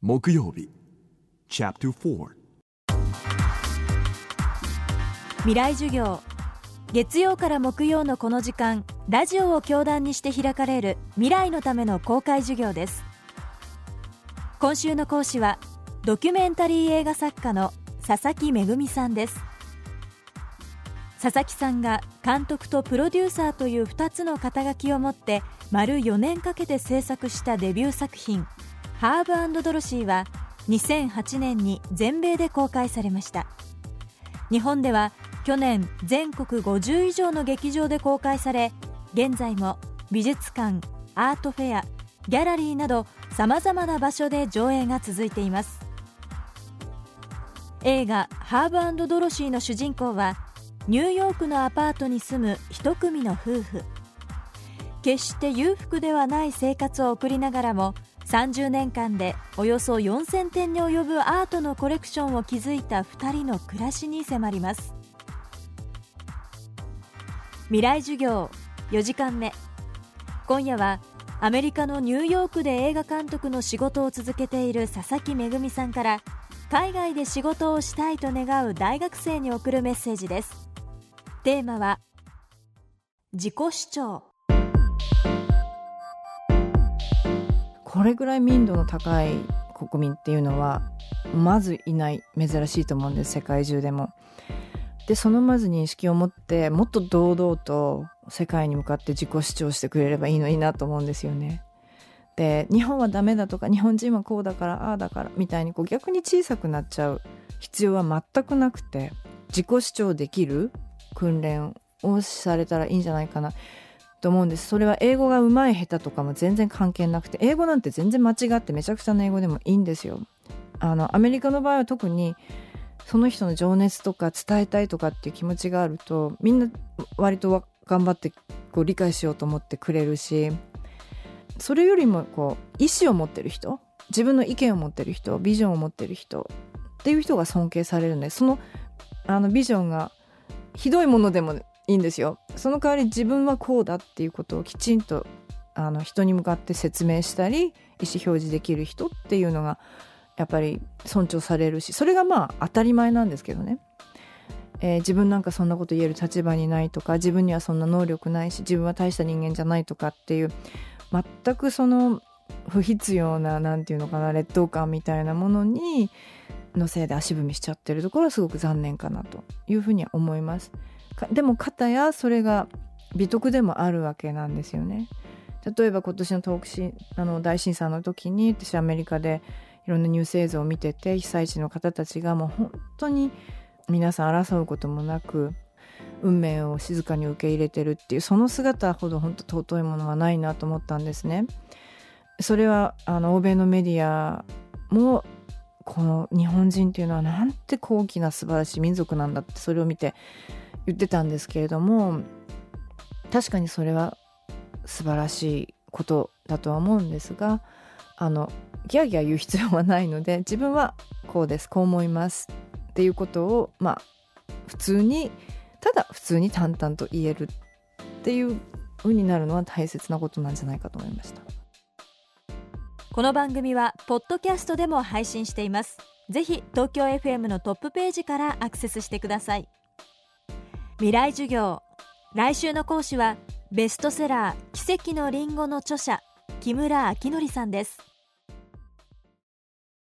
木曜日。Chapter 4未来授業。月曜から木曜のこの時間ラジオを教壇にして開かれる未来のための公開授業です。今週の講師はドキュメンタリー映画作家の佐々木恵さんです。佐々木さんが監督とプロデューサーという2つの肩書きを持って丸4年かけて制作したデビュー作品。ハーブドロシーは2008年に全米で公開されました。日本では去年全国50以上の劇場で公開され現在も美術館アートフェアギャラリーなどさまざまな場所で上映が続いています。映画「ハーブドロシー」の主人公はニューヨークのアパートに住む一組の夫婦。決して裕福ではない生活を送りながらも30年間でおよそ4000点に及ぶアートのコレクションを築いた2人の暮らしに迫ります。未来授業4時間目。今夜はアメリカのニューヨークで映画監督の仕事を続けている佐々木恵さんから海外で仕事をしたいと願う大学生に送るメッセージです。テーマは自己主張。これぐらい民度の高い国民っていうのはまずいない珍しいと思うんです世界中でも。でそのまず認識を持ってもっと堂々と世界に向かって自己主張してくれればいいのになと思うんですよね。で日本はダメだとか日本人はこうだからああだからみたいにこう逆に小さくなっちゃう必要は全くなくて自己主張できる訓練をされたらいいんじゃないかなと思うんです。それは英語が上手い下手とかも全然関係なくて英語なんて全然間違ってめちゃくちゃな英語でもいいんですよ。あのアメリカの場合は特にその人の情熱とか伝えたいとかっていう気持ちがあるとみんな割と頑張ってこう理解しようと思ってくれるしそれよりもこう意思を持ってる人自分の意見を持ってる人ビジョンを持ってる人っていう人が尊敬されるんでそのあのビジョンがひどいものでもいいんですよその代わり自分はこうだっていうことをきちんとあの人に向かって説明したり意思表示できる人っていうのがやっぱり尊重されるしそれがまあ当たり前なんですけどね、えー、自分なんかそんなこと言える立場にないとか自分にはそんな能力ないし自分は大した人間じゃないとかっていう全くその不必要な何て言うのかな劣等感みたいなものにのせいで足踏みしちゃってるところはすごく残念かなというふうには思います。でも片やそれが美徳でもあるわけなんですよね。例えば今年の東北あの大震災の時に私アメリカでいろんなニュース映像を見てて被災地の方たちがもう本当に皆さん争うこともなく運命を静かに受け入れてるっていうその姿ほど本当尊いものはないなと思ったんですね。それはあの欧米のメディアもこの日本人っていうのはなんて高貴な素晴らしい民族なんだってそれを見て言ってたんですけれども確かにそれは素晴らしいことだとは思うんですがあのギャーギャー言う必要はないので自分はこうですこう思いますっていうことをまあ普通にただ普通に淡々と言えるっていう風になるのは大切なことなんじゃないかと思いました。この番組はポッドキャストでも配信しています。ぜひ東京 FM のトップページからアクセスしてください。未来授業。来週の講師はベストセラー奇跡のりんごの著者木村明則さんです。